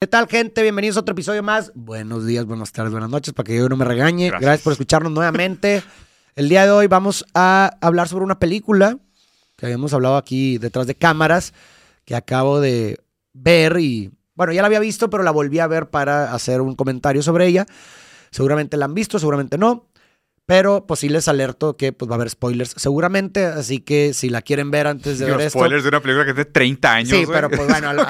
¿Qué tal, gente? Bienvenidos a otro episodio más. Buenos días, buenas tardes, buenas noches, para que yo no me regañe. Gracias, por escucharnos nuevamente. El día de hoy vamos a hablar sobre una película que habíamos hablado aquí detrás de cámaras, que acabo de ver y, bueno, ya la había visto, pero la volví a ver para hacer un comentario sobre ella. Seguramente la han visto, seguramente no. Pero pues sí les alerto que pues va a haber spoilers seguramente, así que si la quieren ver antes de ver esto... spoilers de una película que es de 30 años. Sí, pero pues bueno,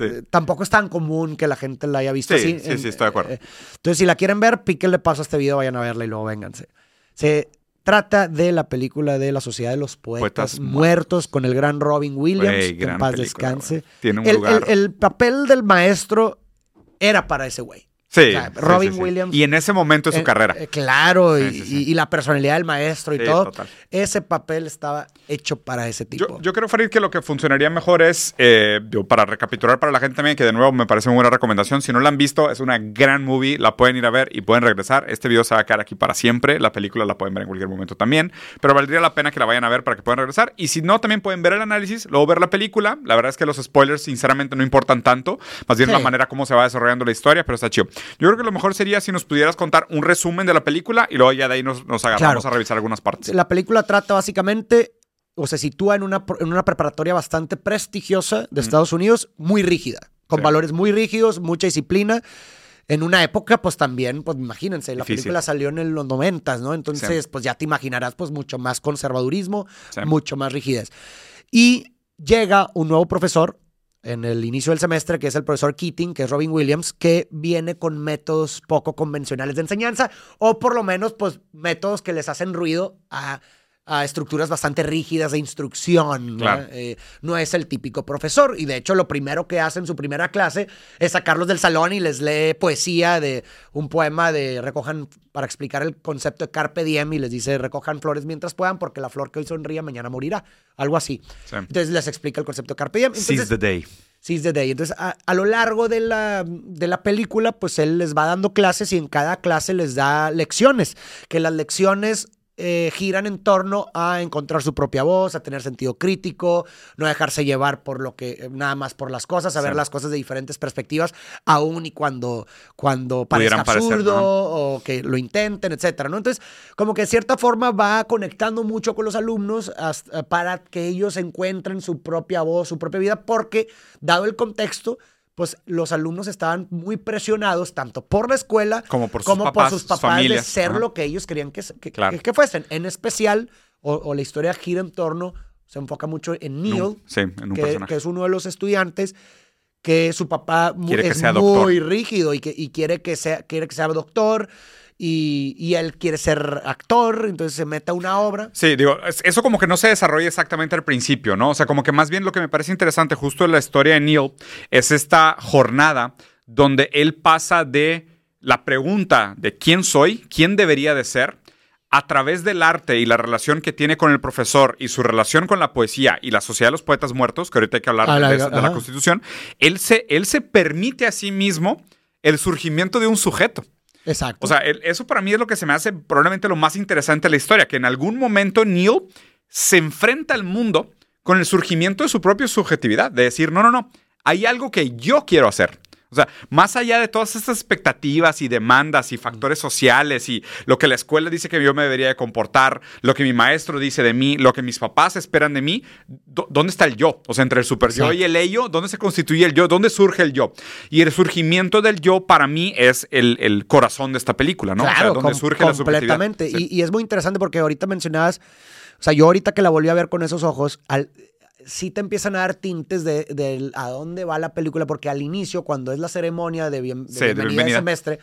eh, tampoco es tan común que la gente la haya visto sí, así. Sí, sí, estoy de acuerdo. Eh, entonces si la quieren ver, píquenle paso a este video, vayan a verla y luego vénganse. Se trata de la película de la Sociedad de los Poetas, Muertos con el gran Robin Williams, que en paz descanse. Tiene un el, lugar. el papel del maestro era para ese güey. Sí, Robin Williams. Y en ese momento de su eh, carrera. Eh, claro, y, la personalidad del maestro y todo. Ese papel estaba hecho para ese tipo. Yo, creo, Farid, que lo que funcionaría mejor es, eh, para recapitular para la gente también, que de nuevo me parece una buena recomendación. Si no la han visto, es una gran movie, la pueden ir a ver y pueden regresar. Este video se va a quedar aquí para siempre. La película la pueden ver en cualquier momento también. Pero valdría la pena que la vayan a ver para que puedan regresar. Y si no, también pueden ver el análisis, luego ver la película. La verdad es que los spoilers, sinceramente, no importan tanto. Más bien la manera como se va desarrollando la historia, pero está chido. Yo creo que lo mejor sería si nos pudieras contar un resumen de la película y luego ya de ahí nos, agarramos a revisar algunas partes. La película trata básicamente o se sitúa en una, en una preparatoria bastante prestigiosa de Estados Unidos, muy rígida, con valores muy rígidos, mucha disciplina. En una época, pues también, pues imagínense, la película salió en los noventas, ¿no? Entonces, pues ya te imaginarás, pues mucho más conservadurismo, mucho más rigidez. Y llega un nuevo profesor, en el inicio del semestre, que es el profesor Keating, que es Robin Williams, que viene con métodos poco convencionales de enseñanza, o por lo menos, pues, métodos que les hacen ruido a a estructuras bastante rígidas de instrucción. Eh, ¿no? es el típico profesor. Y de hecho, lo primero que hace en su primera clase es sacarlos del salón y les lee poesía de un poema de recojan, para explicar el concepto de Carpe Diem, y les dice recojan flores mientras puedan, porque la flor que hoy sonría mañana morirá. Algo así. Entonces les explica el concepto de Carpe Diem. Seize the day. Seize the day. Entonces, a, lo largo de la, de la película, pues él les va dando clases y en cada clase les da lecciones. Que las lecciones eh, giran en torno a encontrar su propia voz, a tener sentido crítico, no dejarse llevar por lo que, eh, nada más por las cosas, a ver las cosas de diferentes perspectivas, aún y cuando, cuando parezca absurdo o que lo intenten, etcétera, ¿no? Entonces, como que de cierta forma va conectando mucho con los alumnos para que ellos encuentren su propia voz, su propia vida, porque dado el contexto, pues los alumnos estaban muy presionados tanto por la escuela como por sus papás, por sus papás de ser lo que ellos querían que, que, fuesen. En especial, o, la historia gira en torno, se enfoca mucho en Neil, que, es uno de los estudiantes que su papá es muy rígido y, que, y quiere, que sea, quiere que sea doctor y, él quiere ser actor, entonces se mete a una obra. Sí, digo, eso como que no se desarrolla exactamente al principio, ¿no? O sea, como que más bien lo que me parece interesante justo en la historia de Neil es esta jornada donde él pasa de la pregunta de quién soy, quién debería de ser, a través del arte y la relación que tiene con el profesor y su relación con la poesía y la sociedad de los poetas muertos, que ahorita hay que hablar ah, de, la Constitución, él se, él se permite a sí mismo el surgimiento de un sujeto. Exacto. O sea, eso para mí es lo que se me hace probablemente lo más interesante de la historia, que en algún momento Neil se enfrenta al mundo con el surgimiento de su propia subjetividad, de decir, no, no, no, hay algo que yo quiero hacer. O sea, más allá de todas estas expectativas y demandas y factores sociales y lo que la escuela dice que yo me debería de comportar, lo que mi maestro dice de mí, lo que mis papás esperan de mí, ¿dónde está el yo? O sea, entre el super yo y el ello, ¿dónde se constituye el yo? ¿Dónde surge el yo? Y el surgimiento del yo para mí es el, corazón de esta película, ¿no? Claro, o sea, donde surge la Completamente. Y, y, es muy interesante porque ahorita mencionabas, o sea, yo ahorita que la volví a ver con esos ojos, al, sí te empiezan a dar tintes de, a dónde va la película, porque al inicio, cuando es la ceremonia de, bienvenida, de semestre,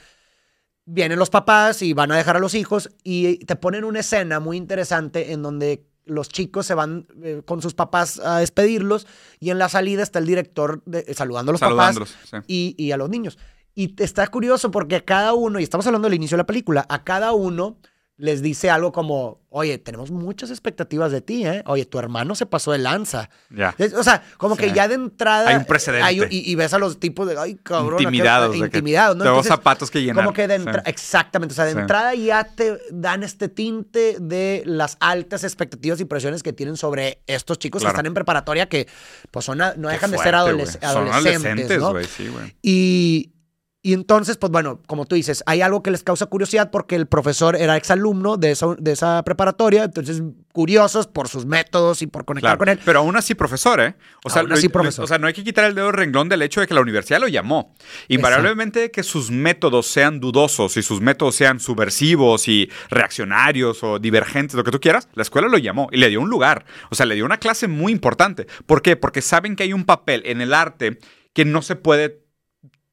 vienen los papás y van a dejar a los hijos y te ponen una escena muy interesante en donde los chicos se van eh, con sus papás a despedirlos y en la salida está el director saludando a los papás y, y, a los niños. Y está curioso porque a cada uno, y estamos hablando del inicio de la película, a cada uno les dice algo como, oye, tenemos muchas expectativas de ti, ¿eh? Oye, tu hermano se pasó de lanza. Ya. Es- O sea, como Sí. que ya de entrada... Hay un precedente. hay y, y ves a los tipos de, ay, cabrón. aquel- Intimidados. que Intimidados, ¿no? Entonces, zapatos que llenar. como que de Sí. entrada, exactamente, o sea, de Sí. entrada ya te dan este tinte de las altas expectativas y presiones que tienen sobre estos chicos Claro. que están en preparatoria que pues son no dejan de ser adoles-. Son adolescentes, adolescentes, ¿no? güey, sí, güey. Y, y entonces, pues bueno, como tú dices, hay algo que les causa curiosidad porque el profesor era exalumno de esa, de esa preparatoria, entonces curiosos por sus métodos y por conectar Claro, con él. Pero aún así, profesor, ¿eh? O sea, Aún así, lo- profesor. o sea, no hay que quitar el dedo renglón del hecho de que la universidad lo llamó. Invariablemente que sus métodos sean dudosos y sus métodos sean subversivos y reaccionarios o divergentes, lo que tú quieras, la escuela lo llamó y le dio un lugar. O sea, le dio una clase muy importante. ¿Por qué? Porque saben que hay un papel en el arte que no se puede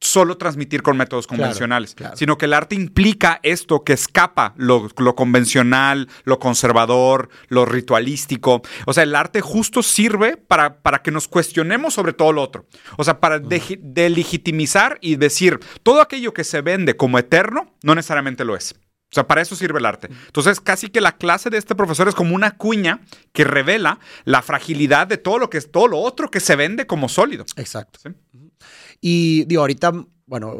solo transmitir con métodos convencionales, claro. sino que el arte implica esto que escapa lo, lo convencional, lo conservador, lo ritualístico. O sea, el arte justo sirve para, para que nos cuestionemos sobre todo lo otro. O sea, para deji- delegitimizar y decir todo aquello que se vende como eterno no necesariamente lo es. O sea, para eso sirve el arte. Entonces, casi que la clase de este profesor es como una cuña que revela la fragilidad de todo lo que es todo lo otro que se vende como sólido. Exacto. ¿sí? Y digo, ahorita, bueno,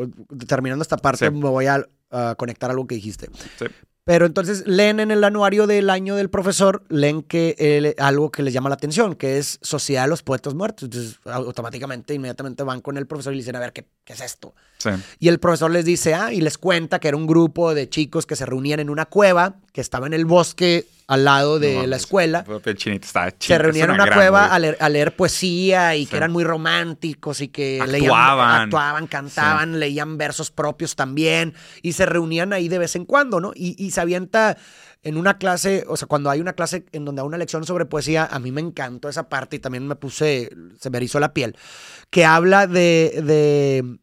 terminando esta parte, Sí. me voy a, a conectar algo que dijiste. Sí. Pero entonces leen en el anuario del año del profesor, leen que algo que les llama la atención, que es Sociedad de los Poetas Muertos. Entonces, automáticamente, inmediatamente van con el profesor y le dicen, a ver, ¿qué, qué es esto? Sí. Y el profesor les dice, ah, y les cuenta que era un grupo de chicos que se reunían en una cueva, que estaba en el bosque al lado de No la escuela. el chinito está Se es en una cueva a leer, a leer poesía y Sí. que eran muy románticos y que Actuaban. leían, actuaban, cantaban, leían versos propios también y se reunían ahí de vez en cuando, ¿no? Y, y se avienta en una clase, o sea, cuando hay una clase en donde hay una lección sobre poesía, a mí me encantó esa parte y también me puse, se me erizó la piel, que habla de... de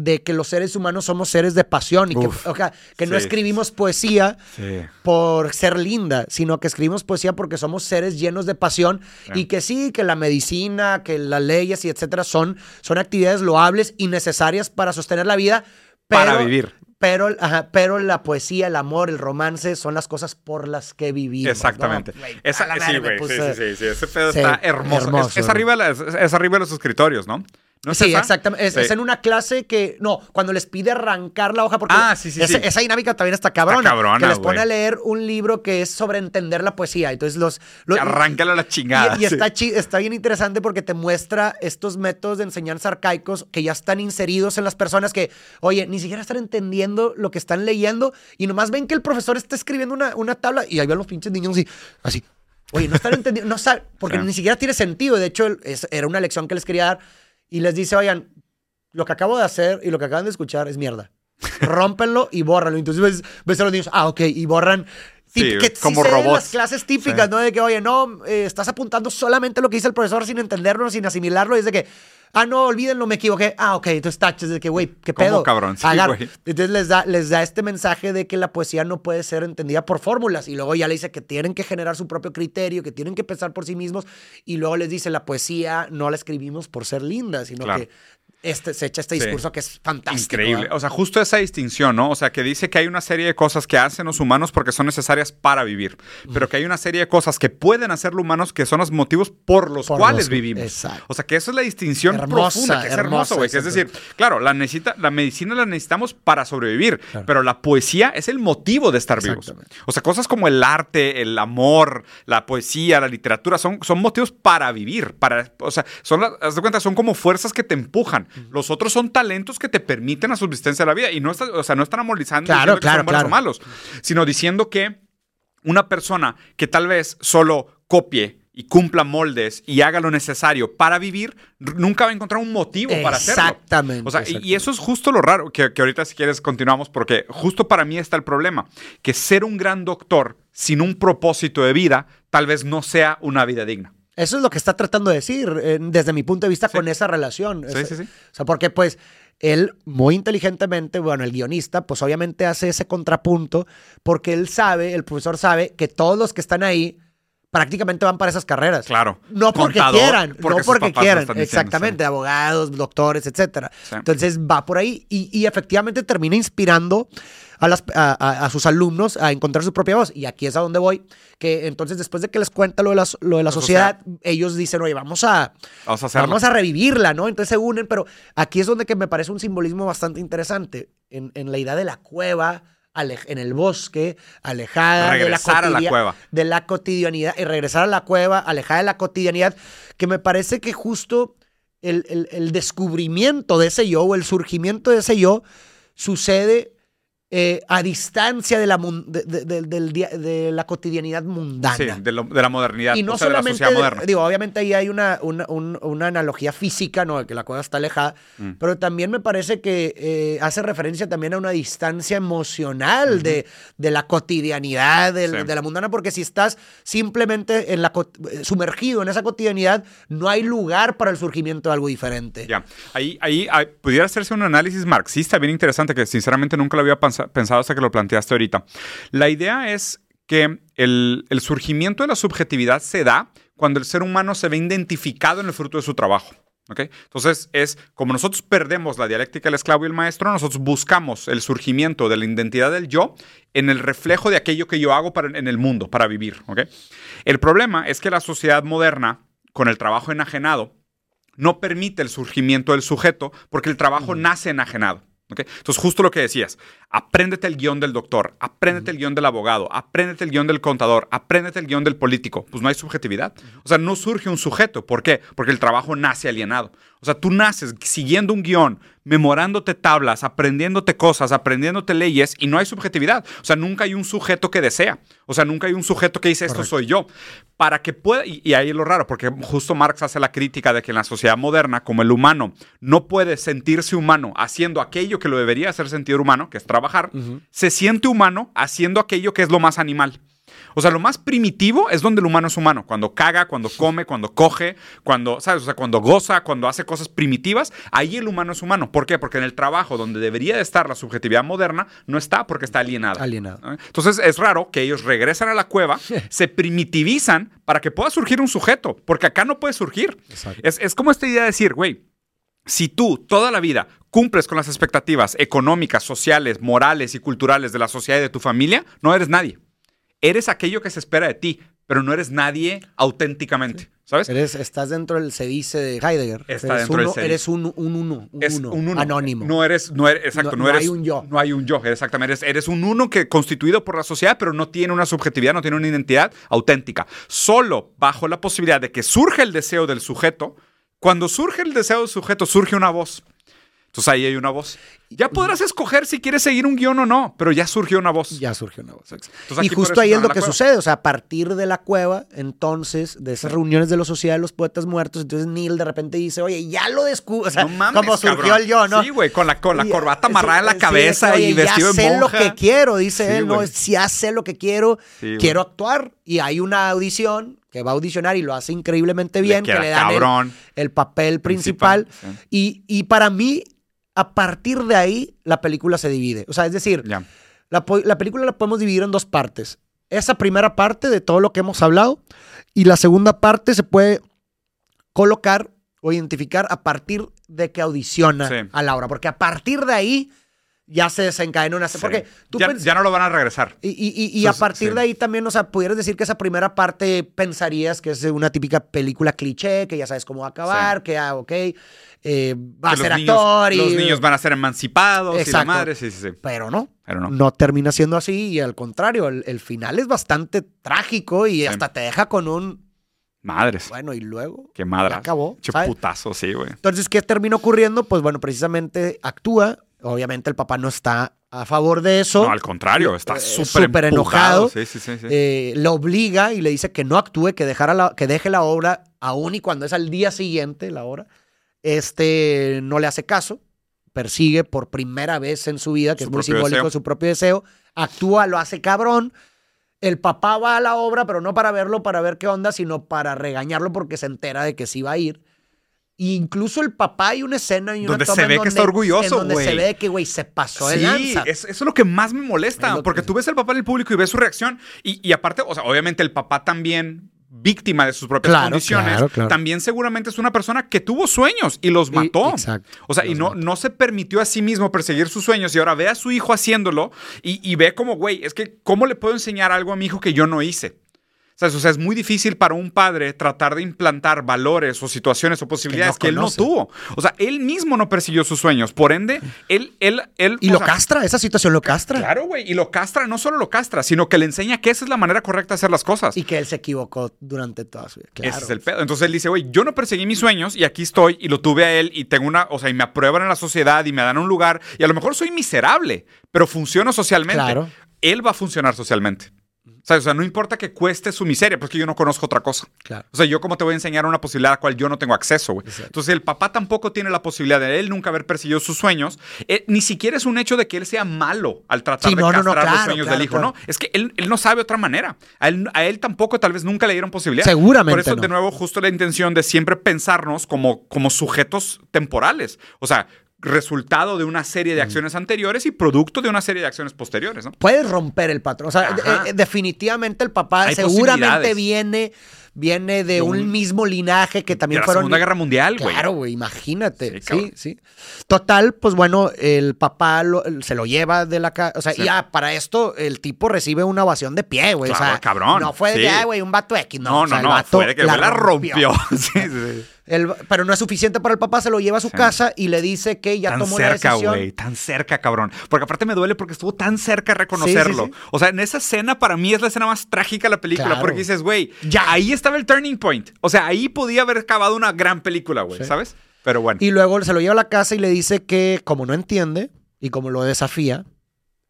de que los seres humanos somos seres de pasión y que, Uf, o sea, que no escribimos poesía Sí. por ser linda, sino que escribimos poesía porque somos seres llenos de pasión Sí. y que sí, que la medicina, que las leyes y etcétera son, son actividades loables y necesarias para sostener la vida. Pero, Para vivir. Pero, ajá, pero la poesía, el amor, el romance son las cosas por las que vivimos. Exactamente. ¿no? Güey, Esa- la sí, güey. Sí, sí, sí, sí. Ese pedo Sí, está hermoso. hermoso, Es, arriba de las- es- es arriba de los escritorios, ¿no? ¿No es sí, esa? exactamente. Es, Sí. es en una clase que. No, cuando les pide arrancar la hoja, porque Ah, sí, sí, esa, dinámica también está cabrona. cabrona, que les pone a leer un libro que es sobre entender la poesía. Entonces los. los Arráncalo a la chingada. Y, y está, chi- está bien interesante porque te muestra estos métodos de enseñanza arcaicos que ya están inseridos en las personas que, oye, ni siquiera están entendiendo lo que están leyendo y nomás ven que el profesor está escribiendo una, una tabla y ahí van los pinches niños así, así. Oye, no están entendiendo, no saben, porque Sí. ni siquiera tiene sentido. De hecho, es- era una lección que les quería dar y les dice, oigan, lo que acabo de hacer y lo que acaban de escuchar es mierda. Rómpenlo y bórralo. Entonces ves, ves a los niños, ah, ok, y borran. Sí, que como robots. las clases típicas, Sí. ¿no? De que, oye, no, eh, estás apuntando solamente lo que dice el profesor sin entenderlo, sin asimilarlo. Y es de que, ah, no, olvídenlo, me equivoqué. Ah, ok, entonces taches de que, güey, ¿qué ¿Cómo, pedo? cabrón? Sí. Entonces les da, les da este mensaje de que la poesía no puede ser entendida por fórmulas. Y luego ya le dice que tienen que generar su propio criterio, que tienen que pensar por sí mismos. Y luego les dice, la poesía no la escribimos por ser linda, sino Claro. que este, se echa este Sí. discurso que es fantástico. Increíble. ¿verdad? O sea, justo esa distinción, ¿no? O sea, que dice que hay una serie de cosas que hacen los humanos porque son necesarias para vivir, pero que hay una serie de cosas que pueden hacer los humanos que son los motivos por los Por cuales los- vivimos. exacto. O sea, que eso es la distinción Hermosa, profunda, que es hermosa hermoso, güey. Es esa decir, claro, la, necesita, la medicina la necesitamos para sobrevivir, Claro. pero la poesía es el motivo de estar vivos. O sea, cosas como el arte, el amor, la poesía, la literatura, son, son motivos para vivir. Para, o sea, son, haz de cuenta, son como fuerzas que te empujan. Los otros son talentos que te permiten la subsistencia de la vida. Y no, está, o sea, no están amolizando Claro, diciendo que claro, son buenos claro. o malos, sino diciendo que una persona que tal vez solo copie y cumpla moldes y haga lo necesario para vivir, nunca va a encontrar un motivo para hacerlo. Exactamente, O sea, y- y exactamente. eso es justo lo raro, que, que ahorita si quieres continuamos, porque justo para mí está el problema, que ser un gran doctor sin un propósito de vida tal vez no sea una vida digna. Eso es lo que está tratando de decir, eh, desde mi punto de vista, Sí. con esa relación. Sí, Es- sí, sí. O sea, porque pues él muy inteligentemente, bueno, el guionista, pues obviamente hace ese contrapunto porque él sabe, el profesor sabe que todos los que están ahí, prácticamente van para esas carreras. Claro. No porque Contador, quieran, porque no porque quieran. diciendo, Exactamente, abogados, doctores, etcétera. Sí. Entonces va por ahí y, y efectivamente termina inspirando a, las, a, a- a sus alumnos a encontrar su propia voz. Y aquí es a donde voy, que entonces después de que les cuenta lo de la, lo de la La sociedad, ellos dicen, oye, vamos a, Vamos vamos a revivirla, ¿no? Entonces se unen, pero aquí es donde que me parece un simbolismo bastante interesante, en, en la idea de la cueva, en el bosque, alejada Regresar a de la, la cotidia- cueva. de la cotidianidad, y regresar a la cueva, alejada de la cotidianidad, que me parece que justo el, el- el descubrimiento de ese yo o el surgimiento de ese yo sucede eh, a distancia de la, de, de- de- la cotidianidad mundana. Sí, de, lo- de la modernidad. Y no o sea, de la solamente, sociedad moderna. digo, obviamente ahí hay una, una, un- una analogía física, ¿no? Que la cueva está alejada, Mm. pero también me parece que eh, hace referencia también a una distancia emocional de, de la cotidianidad, Sí. de la mundana, porque si estás simplemente en la, eh, sumergido en esa cotidianidad, no hay lugar para el surgimiento de algo diferente. Ya, ahí, ahí, ahí pudiera hacerse un análisis marxista bien interesante que sinceramente nunca lo había pensa- pensado hasta que lo planteaste ahorita. La idea es que el, el surgimiento de la subjetividad se da cuando el ser humano se ve identificado en el fruto de su trabajo. ¿ok? Entonces, es como nosotros perdemos la dialéctica del esclavo y el maestro, nosotros buscamos el surgimiento de la identidad del yo en el reflejo de aquello que yo hago para, en el mundo, para vivir. ¿ok? El problema es que la sociedad moderna, con el trabajo enajenado, no permite el surgimiento del sujeto porque el trabajo nace enajenado. ¿ok? Entonces, justo lo que decías, apréndete el guion del doctor, apréndete el guion del abogado, apréndete el guion del contador, apréndete el guion del político. Pues no hay subjetividad. O sea, no surge un sujeto. ¿Por qué? Porque el trabajo nace alienado. O sea, tú naces siguiendo un guion, memorándote tablas, aprendiéndote cosas, aprendiéndote leyes y no hay subjetividad. O sea, nunca hay un sujeto que desea. O sea, nunca hay un sujeto que dice esto soy yo. Para que pueda, y, y ahí es lo raro, porque justo Marx hace la crítica de que en la sociedad moderna, como el humano no puede sentirse humano haciendo aquello que lo debería hacer sentir humano, que es trabajar, se siente humano haciendo aquello que es lo más animal. O sea, lo más primitivo es donde el humano es humano. Cuando caga, cuando come, cuando coge, cuando, ¿sabes? O sea, cuando goza, cuando hace cosas primitivas, ahí el humano es humano. ¿Por qué? Porque en el trabajo donde debería de estar la subjetividad moderna, no está porque está alienada. Alienado. ¿no? Entonces es raro que ellos regresan a la cueva, se primitivizan para que pueda surgir un sujeto, porque acá no puede surgir. Es, es como esta idea de decir, güey, si tú toda la vida cumples con las expectativas económicas, sociales, morales y culturales de la sociedad y de tu familia, no eres nadie. Eres aquello que se espera de ti, pero no eres nadie auténticamente, ¿sabes? Eres, estás dentro del se dice de Heidegger. Está eres dentro del uno, dice. Eres un, un uno, un es uno, un uno. anónimo. No eres, no eres, exacto, No- no, no eres. hay un yo. No hay un yo, exactamente. Eres, eres un uno que constituido por la sociedad, pero no tiene una subjetividad, no tiene una identidad auténtica. Solo bajo la posibilidad de que surge el deseo del sujeto, cuando surge el deseo del sujeto, surge una voz. Entonces ahí hay una voz. Ya podrás escoger si quieres seguir un guion o no, pero ya surgió una voz. Ya surgió una voz. Entonces, y justo ahí es lo que cueva. sucede. O sea, a partir de la cueva, entonces, de esas reuniones de la Sociedad de los Poetas Muertos, entonces Neil de repente dice, oye, ya lo descubrí. O sea, No mames, como surgió cabrón. el yo, ¿no? Sí, güey, con la, con la Y, corbata eh, amarrada en la sí, cabeza de que, y oye, vestido ya de sé monja. lo que quiero, dice Sí, él, ¿no? güey. Es, Ya sé lo que quiero, Sí, quiero actuar. Y hay una audición que va a audicionar y lo hace increíblemente bien, que le dan el- papel principal. Principal, Y, y para mí, a partir de ahí, la película se divide. O sea, es decir, la, la película la podemos dividir en dos partes. Esa primera parte de todo lo que hemos hablado y la segunda parte se puede colocar o identificar a partir de que audiciona Sí. a Laura. Porque a partir de ahí ya se desencadena una... Sí. Porque tú ya, ya no lo van a regresar. y, y- y- a partir sí. de ahí también, o sea, pudieras decir que esa primera parte pensarías que es una típica película cliché, que ya sabes cómo va a acabar, que, ah, ok, eh, va a ser niños- actor y... Los niños van a ser emancipados y la madre, sí, sí, sí. Pero no, Pero no. no termina siendo así y al contrario, el, el final es bastante trágico y hasta te deja con un, Madres. bueno, y luego Qué madre. acabó. Che sí, güey. Entonces, ¿qué termina ocurriendo? Pues bueno, precisamente actúa, obviamente el papá no está a favor de eso. No, al contrario, está Eh, súper enojado. Sí, sí, sí. eh, lo obliga y le dice que no actúe, que, dejara la, que deje la obra, aún y cuando es al día siguiente la obra. Este no le hace caso, persigue por primera vez en su vida, que Su es muy simbólico deseo. su propio deseo, actúa, lo hace cabrón. El papá va a la obra, pero no para verlo, para ver qué onda, sino para regañarlo porque se entera de que sí va a ir. E incluso el papá hay una escena y una Donde toma se ve que está orgulloso, en donde se güey. ve que, güey, se pasó de Sí, lanza. es- eso es lo que más me molesta, porque que- tú ves al papá en el público y ves su reacción. Y, y aparte, o sea, obviamente el papá también víctima de sus propias Claro, condiciones, claro, claro. también seguramente es una persona que tuvo sueños y los mató. exacto, O sea, y no, mató. no se permitió a sí mismo perseguir sus sueños y ahora ve a su hijo haciéndolo y, y ve como, güey, es que, ¿cómo le puedo enseñar algo a mi hijo que yo no hice? ¿Sabes? O sea, es muy difícil para un padre tratar de implantar valores o situaciones o posibilidades que, él no tuvo. O sea, él mismo no persiguió sus sueños. Por ende, él, él, él. Y lo sea, castra, esa situación lo castra. Claro, güey. Y lo castra, no solo lo castra, sino que le enseña que esa es la manera correcta de hacer las cosas. Y que él se equivocó durante toda su vida. Claro. Ese es el pedo. Entonces él dice, güey, yo no perseguí mis sueños y aquí estoy y lo tuve a él y tengo una, o sea, y me aprueban en la sociedad y me dan un lugar y a lo mejor soy miserable, pero funciono socialmente. Claro. Él va a funcionar socialmente. ¿Sabes? O sea, no importa que cueste su miseria, porque yo no conozco otra cosa. Claro. O sea, yo cómo te voy a enseñar una posibilidad a la cual yo no tengo acceso, güey. Entonces, el papá tampoco tiene la posibilidad de él nunca haber perseguido sus sueños. Eh, ni siquiera es un hecho de que él sea malo al tratar Sí, de no, no, no, castrar los sueños claro, del hijo. No, es que él, él no sabe otra manera. A él, a él tampoco tal vez nunca le dieron posibilidad. Seguramente Por eso, de nuevo, justo la intención de siempre pensarnos como, como sujetos temporales. O sea, resultado de una serie Mm. de acciones anteriores y producto de una serie de acciones posteriores, ¿no? Puedes romper el patrón. O sea, eh, definitivamente el papá Hay seguramente viene, viene de, De un, un- mismo linaje que también de la fueron. Segunda Guerra Mundial, güey. Claro, güey, imagínate. Sí, Sí, Total, pues bueno, el papá lo- se lo lleva de la casa. O sea, Sí. y ya para esto el tipo recibe una ovación de pie, güey. o Claro, sea, cabrón, No fue de sí. que, "Ay, güey, un vato X. No, No, o sea, no, no, vato fue de que la, la rompió. Sí, sí, sí. El- pero no es suficiente para el papá, se lo lleva a su Sí. casa y le dice que ya tan tomó la cerca, decisión. güey, tan cerca, cabrón. Porque aparte me duele porque estuvo tan cerca de reconocerlo. Sí, sí, sí. O sea, en esa escena para mí es la escena más trágica de la película Claro. porque dices, güey, Ya. ahí estaba el turning point. O sea, ahí podía haber acabado una gran película, güey. ¿sabes? Pero bueno. Y luego se lo lleva a la casa y le dice que como no entiende y como lo desafía,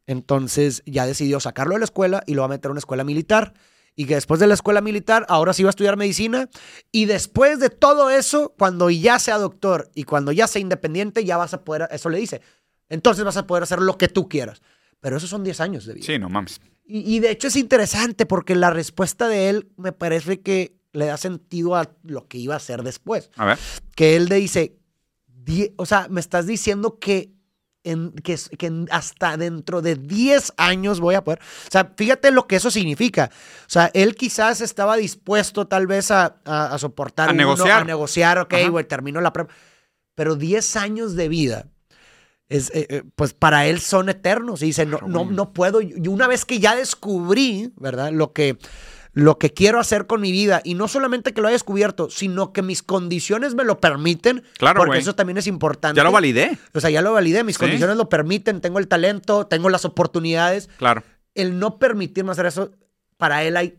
entonces ya decidió sacarlo de la escuela y lo va a meter a una escuela militar. Y que después de la escuela militar, ahora sí va a estudiar medicina. Y después de todo eso, cuando ya sea doctor y cuando ya sea independiente, ya vas a poder, eso le dice, entonces vas a poder hacer lo que tú quieras. Pero esos son 10 años de vida. Sí, no mames. Y, y de hecho es interesante porque la respuesta de él me parece que le da sentido a lo que iba a hacer después A ver. que él le dice, "Die- o sea, me estás diciendo que, en, que, hasta dentro de 10 años voy a poder. O sea, fíjate lo que eso significa. O sea, él quizás estaba dispuesto tal vez a, a- a soportar A uno, negociar. a negociar, ok, güey, termino la prueba. Pero 10 años de vida. Es, eh, eh, pues para él son eternos. Y dice, no, no, no puedo. Y una vez que ya descubrí, ¿verdad? Lo que, lo que quiero hacer con mi vida, y no solamente que lo haya descubierto, sino que mis condiciones me lo permiten, Claro, porque eso también es importante. Ya lo validé. O sea, ya lo validé, mis Sí. condiciones lo permiten, tengo el talento, tengo las oportunidades. Claro. El no permitirme hacer eso, para él hay,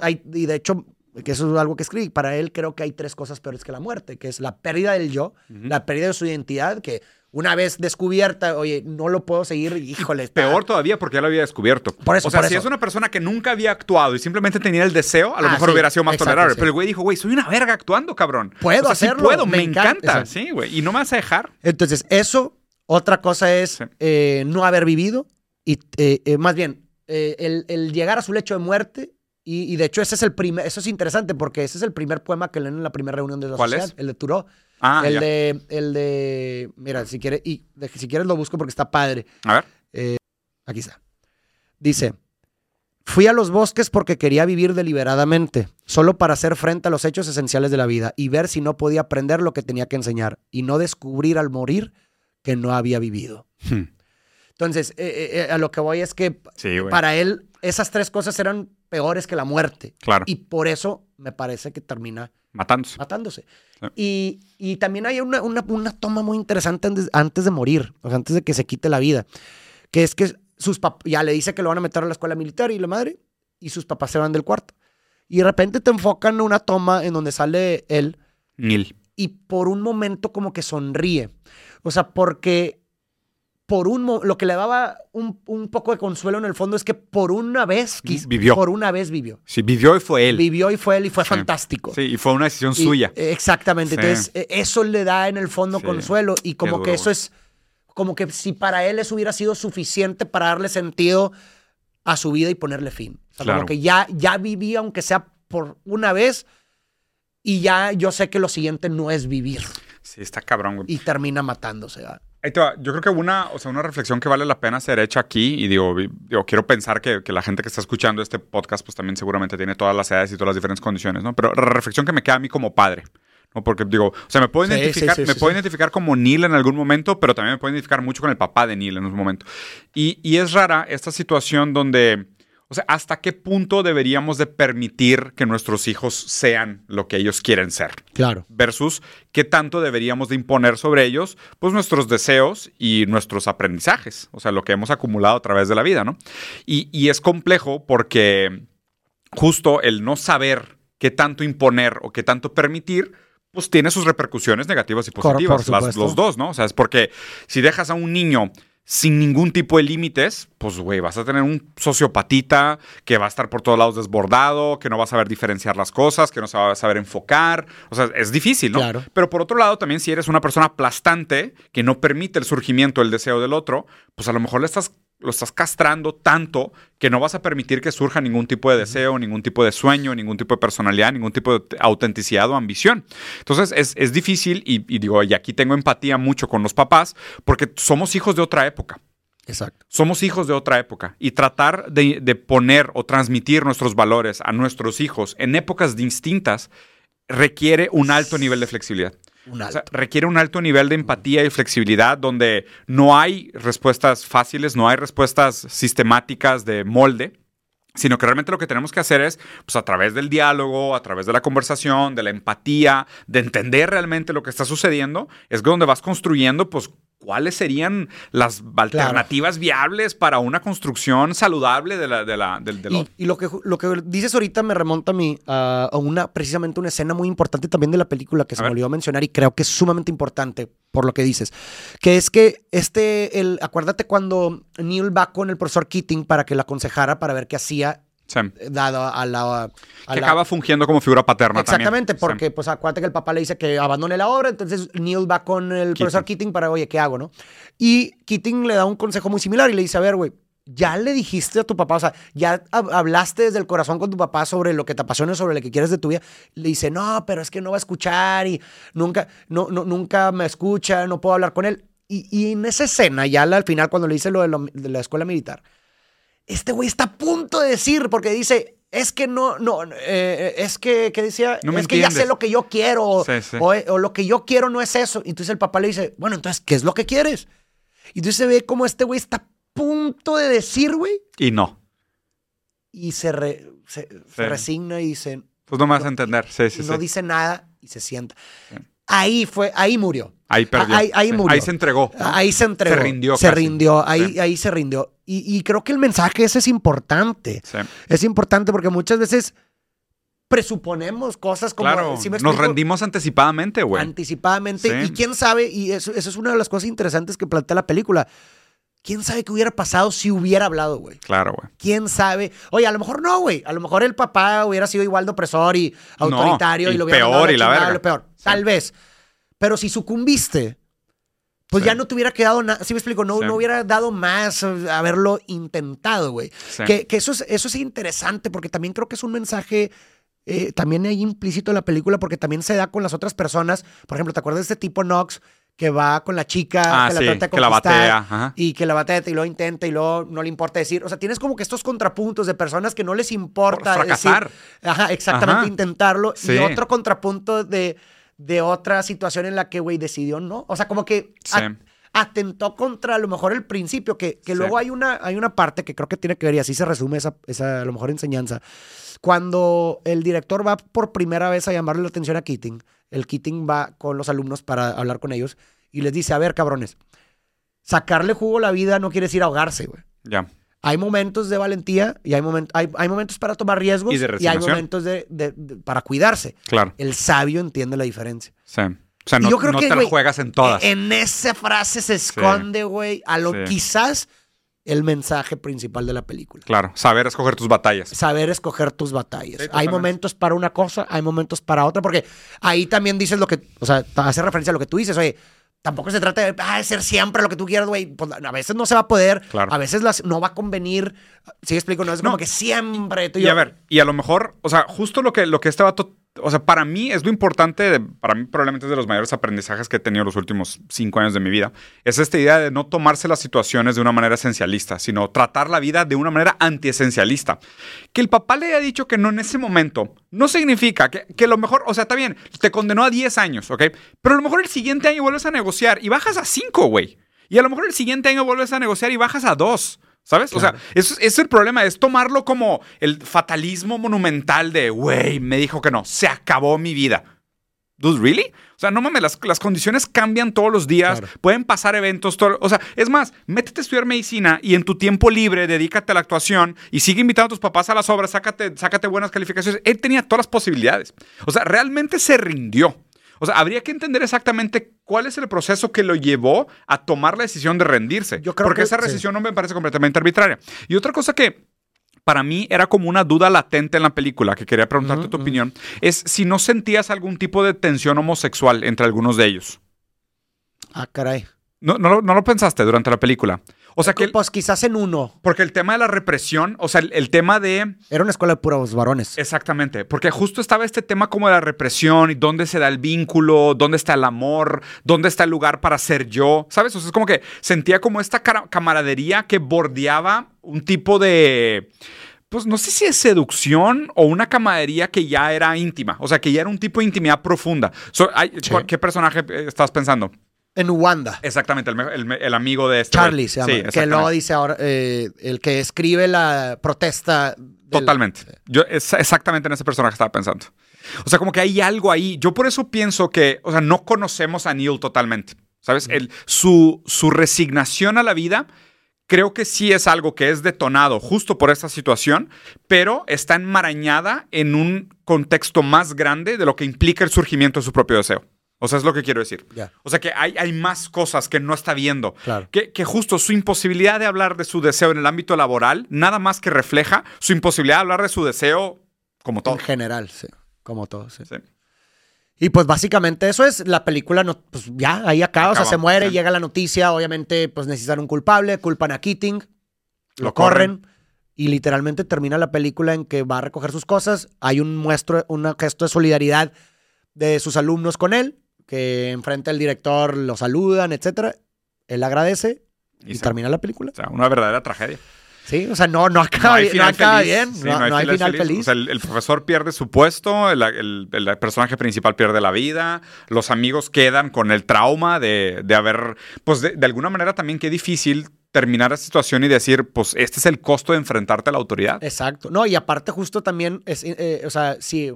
hay y de hecho, que eso es algo que escribí, para él creo que hay tres cosas peores que la muerte, que es la pérdida del yo, la pérdida de su identidad, que una vez descubierta, oye, no lo puedo seguir, híjole. está- Peor todavía porque ya lo había descubierto. Por eso, o sea, por si eso. es una persona que nunca había actuado y simplemente tenía el deseo, a lo Ah, mejor sí, hubiera sido más exacto, tolerable. sí. Pero el güey dijo, güey, soy una verga actuando, cabrón. Puedo o sea, sí hacerlo, puedo, me, me encanta. Sí, güey. Y no me vas a dejar. Entonces, eso, otra cosa es eh, no haber vivido y eh, eh, más bien el, el llegar a su lecho de muerte. Y, y de hecho, ese es el primer, eso es interesante porque ese es el primer poema que leen en la primera reunión de la ¿Cuál sociedad, es? el de Turó. Ah, el ya. de, el de, mira, si quieres, y de- si quieres lo busco porque está padre. A ver. Aquí está. Dice, fui a los bosques porque quería vivir deliberadamente, solo para hacer frente a los hechos esenciales de la vida y ver si no podía aprender lo que tenía que enseñar y no descubrir al morir que no había vivido. Hmm. Entonces, eh, eh, eh, a lo que voy es que Sí, para él esas tres cosas eran peores que la muerte. Claro. Y por eso me parece que termina Matándose. matándose. Sí. Y, y también hay una, una- una toma muy interesante antes, antes de morir, o sea, antes de que se quite la vida, que es que sus ya le dice que lo van a meter a la escuela militar y la madre, y sus papás se van del cuarto. Y de repente te enfocan en una toma en donde sale él Nil. y por un momento como que sonríe. O sea, porque por un lo que le daba un, un poco de consuelo en el fondo es que por una vez quis- Vivió. por una vez vivió. Sí, vivió y fue él. Vivió y fue él y fue Sí. fantástico. Sí, y fue una decisión Y- suya. Exactamente. Sí. Entonces, eh, eso le da en el fondo Sí. consuelo y como duro, que eso es, como que si para él eso hubiera sido suficiente para darle sentido a su vida y ponerle fin. O sea, Claro. Como que ya, ya viví, aunque sea por una vez, y ya yo sé que lo siguiente no es vivir. Sí, está cabrón, güey. Y termina matándose. ¿va? Ahí te va. Yo creo que una, o sea, una reflexión que vale la pena ser hecha aquí, y digo, digo quiero pensar que, que la gente que está escuchando este podcast, pues también seguramente tiene todas las edades y todas las diferentes condiciones, ¿no? Pero la reflexión que me queda a mí como padre, ¿no? Porque digo, o sea, me puedo Sí, identificar, sí, sí, me puedo identificar como Neil en algún momento, pero también me puedo identificar mucho con el papá de Neil en un momento. Y, y es rara esta situación donde, o sea, ¿hasta qué punto deberíamos de permitir que nuestros hijos sean lo que ellos quieren ser? Claro. versus qué tanto deberíamos de imponer sobre ellos, pues nuestros deseos y nuestros aprendizajes, o sea, lo que hemos acumulado a través de la vida, ¿no? Y, y es complejo porque justo el no saber qué tanto imponer o qué tanto permitir, pues tiene sus repercusiones negativas y positivas, por las- los dos, ¿no? O sea, es porque si dejas a un niño sin ningún tipo de límites, pues, güey, vas a tener un sociopatita que va a estar por todos lados desbordado, que no va a saber diferenciar las cosas, que no se va a saber enfocar. O sea, es difícil, ¿no? Claro. Pero por otro lado, también si eres una persona aplastante que no permite el surgimiento del deseo del otro, pues a lo mejor le estás, lo estás castrando tanto que no vas a permitir que surja ningún tipo de deseo, ningún tipo de sueño, ningún tipo de personalidad, ningún tipo de autenticidad o ambición. Entonces es, es difícil y, y digo, y aquí tengo empatía mucho con los papás porque somos hijos de otra época. Exacto. Somos hijos de otra época y tratar de, de poner o transmitir nuestros valores a nuestros hijos en épocas distintas requiere un alto nivel de flexibilidad. Un O alto. sea, requiere un alto nivel de empatía y flexibilidad donde no hay respuestas fáciles, no hay respuestas sistemáticas de molde, sino que realmente lo que tenemos que hacer es, pues a través del diálogo, a través de la conversación, de la empatía, de entender realmente lo que está sucediendo, es donde vas construyendo, pues, cuáles serían las alternativas viables para una construcción saludable de la, de la, del, del Y, y lo, que, lo que dices ahorita me remonta a mí a, una, precisamente una escena muy importante también de la película que se me olvidó mencionar y creo que es sumamente importante por lo que dices. Que es que este, el, acuérdate cuando Neil va con el profesor Keating para que la aconsejara para ver qué hacía Sí. dado a la... a Que la- acaba fungiendo como figura paterna Exactamente, también. porque pues acuérdate que el papá le dice que abandone la obra, entonces Neil va con el profesor Keating para, oye, ¿qué hago, no? Y Keating le da un consejo muy similar y le dice, a ver, güey, ya le dijiste a tu papá, o sea, ya hab- hablaste desde el corazón con tu papá sobre lo que te apasiona, sobre lo que quieres de tu vida. Le dice, no, pero es que no va a escuchar y nunca, no, no, nunca me escucha, no puedo hablar con él. Y, y en esa escena, ya al final, cuando le dice lo de, lo- de la escuela militar, este güey está a punto de decir, porque dice, es que no, no, eh, es que, ¿qué decía? No me es que ya sé lo que yo quiero, o, Sí, sí. o- o lo que yo quiero no es eso. Y entonces el papá le dice, bueno, entonces, ¿qué es lo que quieres? Y entonces se ve como este güey está a punto de decir, güey, Y no. y se, re- se, se Sí. resigna y dice, Pues no me vas a entender. Sí, y sí, no dice nada y se sienta. Ahí fue, ahí murió. Ahí perdió. Ahí- ahí Sí. murió. Ahí se entregó. Ahí se entregó. Se rindió Se casi. rindió. Ahí, Sí. ahí se rindió. Y, y creo que el mensaje ese es importante. Sí. Es importante porque muchas veces presuponemos cosas como. Claro, ¿sí nos rendimos anticipadamente, güey. anticipadamente. Y quién sabe, y eso, eso es una de las cosas interesantes que plantea la película. ¿Quién sabe qué hubiera pasado si hubiera hablado, güey? Claro, güey. ¿Quién sabe? Oye, a lo mejor no, güey. A lo mejor el papá hubiera sido igual de opresor y autoritario y y lo hubiera peor, y la chingada, verga. lo peor. Tal vez. Pero si sucumbiste, pues Sí. ya no te hubiera quedado nada. ¿Sí me explico? No, Sí. no hubiera dado más eh, haberlo intentado, güey. Sí. Que, que eso, es, eso es interesante porque también creo que es un mensaje. eh, también hay implícito en la película porque también se da con las otras personas. Por ejemplo, ¿te acuerdas de este tipo Knox que va con la chica, Ah, que la trata de que la batea. Ajá. y que la batea y luego intenta y luego no le importa decir. O sea, tienes como que estos contrapuntos de personas que no les importa Por fracasar. decir- ajá, exactamente, Ajá. intentarlo. Y otro contrapunto de, de otra situación en la que, güey, decidió no. O sea, como que Sí. at- atentó contra a lo mejor el principio, que, que Sí. luego hay una, hay una parte que creo que tiene que ver, y así se resume esa, esa a lo mejor enseñanza. Cuando el director va por primera vez a llamarle la atención a Keating, el Keating va con los alumnos para hablar con ellos y les dice, a ver, cabrones, sacarle jugo a la vida no quiere decir ahogarse, güey. Ya. Hay momentos de valentía y hay, moment- hay, hay momentos para tomar riesgos Y de hay resignación. momentos de, de- de- para cuidarse. Claro. El sabio entiende la diferencia. Sí. O sea, Y no, yo creo no que, te la güey, juegas en todas. En esa frase se esconde, güey, a lo Sí. quizás el mensaje principal de la película. Claro. Saber escoger tus batallas. Saber escoger tus batallas. Sí, hay momentos para una cosa, hay momentos para otra, porque ahí también dices lo que, o sea, hace referencia a lo que tú dices, oye, tampoco se trata de ah, ser siempre lo que tú quieras, güey. Pues, a veces no se va a poder, Claro. a veces las, no va a convenir. ¿Sí explico? No es como que siempre tú Y a ver, y a lo mejor, o sea, justo lo que, lo que este vato o sea, para mí es lo importante, de- para mí probablemente es de los mayores aprendizajes que he tenido los últimos cinco años de mi vida, es esta idea de no tomarse las situaciones de una manera esencialista, sino tratar la vida de una manera antiesencialista. Que el papá le haya dicho que no en ese momento, no significa que, que lo mejor, o sea, está bien, te condenó a 10 años, ¿ok? Pero a lo mejor el siguiente año vuelves a negociar y bajas a 5, güey. Y a lo mejor el siguiente año vuelves a negociar y bajas a 2. ¿Sabes? O sea, eso, es el problema, es tomarlo como el fatalismo monumental de, güey, me dijo que no, se acabó mi vida. Dude, ¿really? O sea, no mames, las, las condiciones cambian todos los días, Claro. pueden pasar eventos, todo- o sea, es más, métete a estudiar medicina y en tu tiempo libre dedícate a la actuación y sigue invitando a tus papás a las obras, sácate, sácate buenas calificaciones. Él tenía todas las posibilidades. O sea, realmente se rindió. O sea, habría que entender exactamente cuál es el proceso que lo llevó a tomar la decisión de rendirse. Yo creo porque que- esa sí. decisión no me parece completamente arbitraria. Y otra cosa que para mí era como una duda latente en la película, que quería preguntarte tu opinión, es si no sentías algún tipo de tensión homosexual entre algunos de ellos. Ah, caray. No, no, lo- no lo pensaste durante la película. O sea que... Pues quizás en uno. porque el tema de la represión, o sea, el, el tema de... Era una escuela de puros varones. Exactamente, porque justo estaba este tema como de la represión y dónde se da el vínculo, dónde está el amor, dónde está el lugar para ser yo, ¿sabes? O sea, es como que sentía como esta camaradería que bordeaba un tipo de, pues no sé si es seducción o una camaradería que ya era íntima, o sea, que ya era un tipo de intimidad profunda. So, hay- Sí. ¿cuál- ¿Qué personaje eh, estás pensando? En Wanda. Exactamente, el, amigo de este. Charlie se llama. Sí, que luego dice ahora, eh, el que escribe la protesta. del- Totalmente. Yo es exactamente en ese personaje estaba pensando. O sea, como que hay algo ahí. Yo por eso pienso que, o sea, no conocemos a Neil totalmente. ¿Sabes? El, su, su resignación a la vida creo que sí es algo que es detonado justo por esta situación, pero está enmarañada en un contexto más grande de lo que implica el surgimiento de su propio deseo. O sea, es lo que quiero decir. O sea, que hay, hay más cosas que no está viendo. Claro. Que, que justo su imposibilidad de hablar de su deseo en el ámbito laboral, nada más que refleja su imposibilidad de hablar de su deseo como todo. En general, sí. Como todo, sí. Sí. Y pues básicamente eso es la película, no, pues ya, ahí acaba, o sea, se muere, sí. llega la noticia, obviamente pues necesitan un culpable, culpan a Keating, lo, Lo corren, corren. y literalmente termina la película en que va a recoger sus cosas, hay un muestro, un gesto de solidaridad de sus alumnos con él, que enfrente al director lo saludan, etcétera, él agradece y, Y se- termina la película. O sea, una verdadera tragedia. Sí, o sea, no, no acaba, bien- no acaba bien, Sí, no, no hay final feliz. O sea, el, el profesor pierde su puesto, el, el- el personaje principal pierde la vida, los amigos quedan con el trauma de, de haber, pues de, de alguna manera también qué difícil terminar esa situación y decir, pues este es el costo de enfrentarte a la autoridad. Exacto. No, y aparte justo también, es, eh, o sea, si,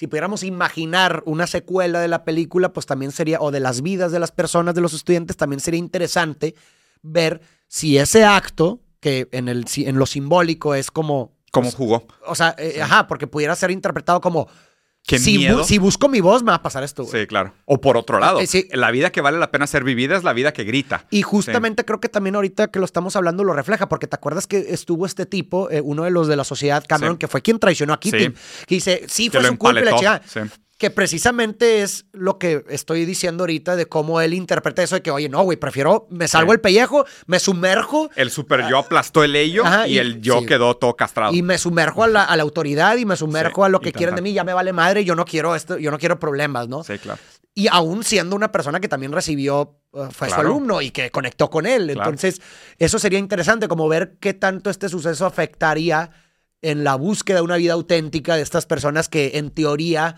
si pudiéramos imaginar una secuela de la película, pues también sería, o de las vidas de las personas, de los estudiantes, también sería interesante ver si ese acto, que en, el, en lo simbólico es como, ¿Cómo jugó? o sea, eh, ajá, porque pudiera ser interpretado como, Qué si, bu- miedo. si busco mi voz, me va a pasar esto. güey. Sí, claro. O por otro lado, Eh, sí. la vida que vale la pena ser vivida es la vida que grita. Y justamente creo que también ahorita que lo estamos hablando lo refleja, porque te acuerdas que estuvo este tipo, eh, uno de los de la sociedad Cameron, Sí. que fue quien traicionó a Keating, que dice, sí, fue su culpa y la empaletó. Que precisamente es lo que estoy diciendo ahorita de cómo él interpreta eso de que, oye, no, güey, prefiero, me salgo Sí. el pellejo, me sumerjo El super yo aplastó el ello Ajá, y, y- el yo sí. quedó todo castrado. y me sumerjo a la, a la autoridad y me sumerjo Sí, a lo que quieren de mí, ya me vale madre, yo no quiero esto, yo no quiero problemas, ¿no? Sí, claro. Y aún siendo una persona que también recibió, uh, fue su alumno y que conectó con él. Claro. Entonces, eso sería interesante, como ver qué tanto este suceso afectaría en la búsqueda de una vida auténtica de estas personas que en teoría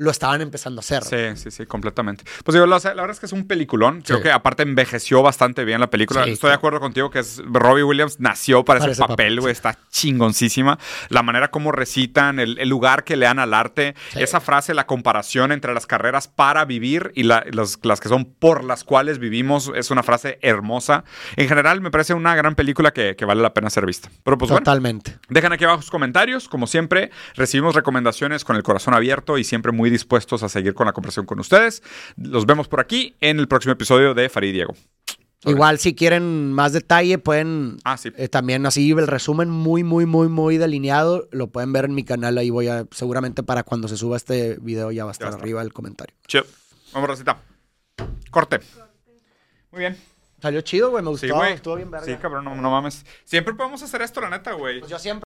lo estaban empezando a hacer. Sí, sí, sí, completamente. Pues digo, la, la verdad es que es un peliculón. Creo Sí. que aparte envejeció bastante bien la película. Sí, Estoy de claro. acuerdo contigo que es Robbie Williams nació para, Para ese ese papel, güey. Está chingoncísima. La manera como recitan, el, el lugar que le dan al arte. Sí. Esa frase, la comparación entre las carreras para vivir y la- las, las que son por las cuales vivimos, es una frase hermosa. En general, me parece una gran película que, que vale la pena ser vista. Pero pues bueno. Totalmente. Dejan aquí abajo sus comentarios. Como siempre, recibimos recomendaciones con el corazón abierto y siempre muy dispuestos a seguir con la conversación con ustedes. Los vemos por aquí en el próximo episodio de Farid y Diego. Sobre. Igual, si quieren más detalle, pueden Ah, sí. eh, también así el resumen muy, muy, muy, muy delineado. Lo pueden ver en mi canal. Ahí voy a, seguramente para cuando se suba este video ya va a estar va a estar. arriba el comentario. Chido. Vamos, Rosita. Corte. Muy bien. Salió chido, güey. Me gustó. Sí, güey. Estuvo bien verga. Sí, cabrón, no, no mames. Siempre podemos hacer esto, la neta, güey. Pues yo siempre.